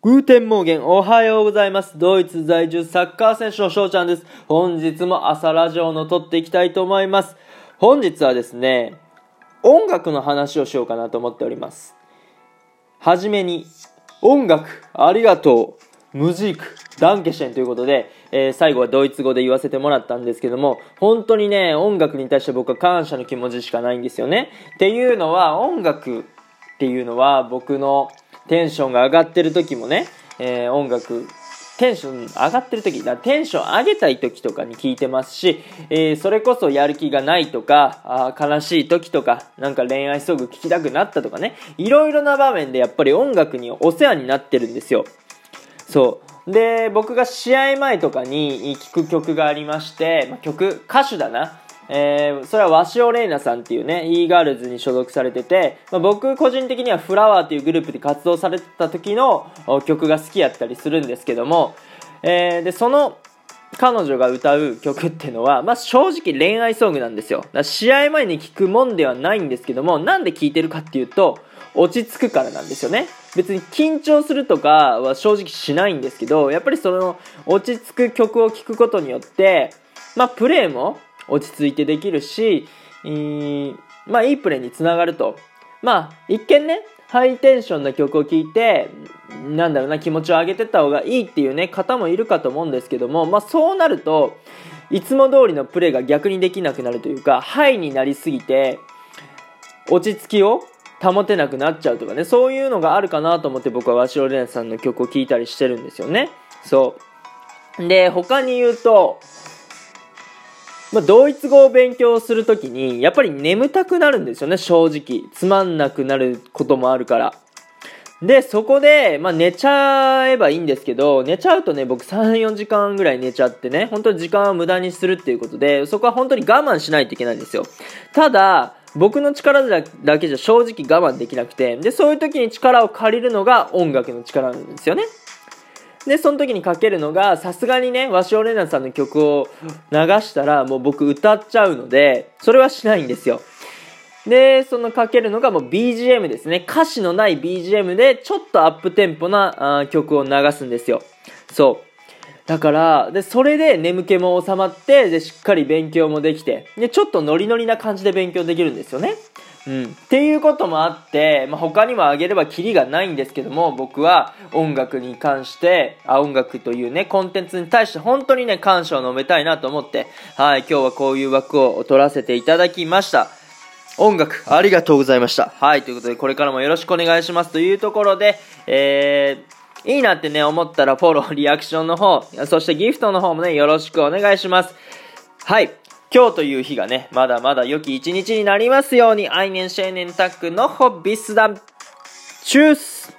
Guten Morgen、おはようございます。ドイツ在住サッカー選手の翔ちゃんです。本日も朝ラジオの撮っていきたいと思います。本日はですね、音楽の話をしようかなと思っております。はじめに、音楽、ありがとう、 Musik、Danke schön ということで、えー最後はドイツ語で言わせてもらったんですけども、本当にね、音楽に対して僕は感謝の気持ちしかないんですよね。っていうのは、音楽っていうのは僕のテンションが上がってる時もね、えー音楽、テンション上がってる時、だテンション上げたい時とかに聞いてますし、えーそれこそやる気がないとか、あ悲しい時とか、なんか恋愛ソング聴きたくなったとかね、いろいろな場面でやっぱり音楽にお世話になってるんですよ。そう。で、僕が試合前とかに聴く曲がありまして、まあ、曲、歌手だな。えー、それは鷲尾玲奈さんっていうね、e ガールズに所属されてて、まあ、僕個人的にはフラワーっていうグループで活動されてた時の曲が好きやったりするんですけども、えー、で、その彼女が歌う曲っていうのは、まあ、正直恋愛ソングなんですよ。だから試合前に聴くもんではないんですけども、なんで聴いてるかっていうと、落ち着くからなんですよね。別に緊張するとかは正直しないんですけど、やっぱりその落ち着く曲を聴くことによって、まあ、プレーも落ち着いてできるし、えーまあ、いいプレーにつながると。まあ、一見ね、ハイテンションな曲を聴いて、なんだろうな、気持ちを上げてった方がいいっていうね、方もいるかと思うんですけども、まあ、そうなると、いつも通りのプレーが逆にできなくなるというか、ハイになりすぎて、落ち着きを保てなくなっちゃうとかね、そういうのがあるかなと思って僕はワシオレナさんの曲を聴いたりしてるんですよね。そう。で、他に言うと、まあ、ドイツ語を勉強するときに、やっぱり眠たくなるんですよね、正直。つまんなくなることもあるから。で、そこで、まあ、寝ちゃえばいいんですけど、寝ちゃうとね、僕3、4時間ぐらい寝ちゃってね、本当に時間を無駄にするっていうことで、そこは本当に我慢しないといけないんですよ。ただ、僕の力だけじゃ正直我慢できなくて、で、そういう時に力を借りるのが音楽の力なんですよね。で、その時にかけるのが、さすがにね、ワシオレナさんの曲を流したら、もう僕歌っちゃうので、それはしないんですよ。で、そのかけるのがもう BGM ですね。歌詞のない BGM で、ちょっとアップテンポなあ曲を流すんですよ。そう。だから、で、それで眠気も収まって、で、しっかり勉強もできて、で、ちょっとノリノリな感じで勉強できるんですよね。うん。っていうこともあって、まあ、他にもあげればキリがないんですけども、僕は音楽に関して、あ、音楽というね、コンテンツに対して本当にね、感謝を述べたいなと思って、はい、今日はこういう枠を取らせていただきました。音楽、ありがとうございました。はい、ということで、これからもよろしくお願いしますというところで、えー、いいなってね、思ったらフォロー、リアクションの方、そしてギフトの方もね、よろしくお願いします。はい。今日という日がね、まだまだ良き一日になりますように、アイネンシェーネンタックのホビスダン。チュース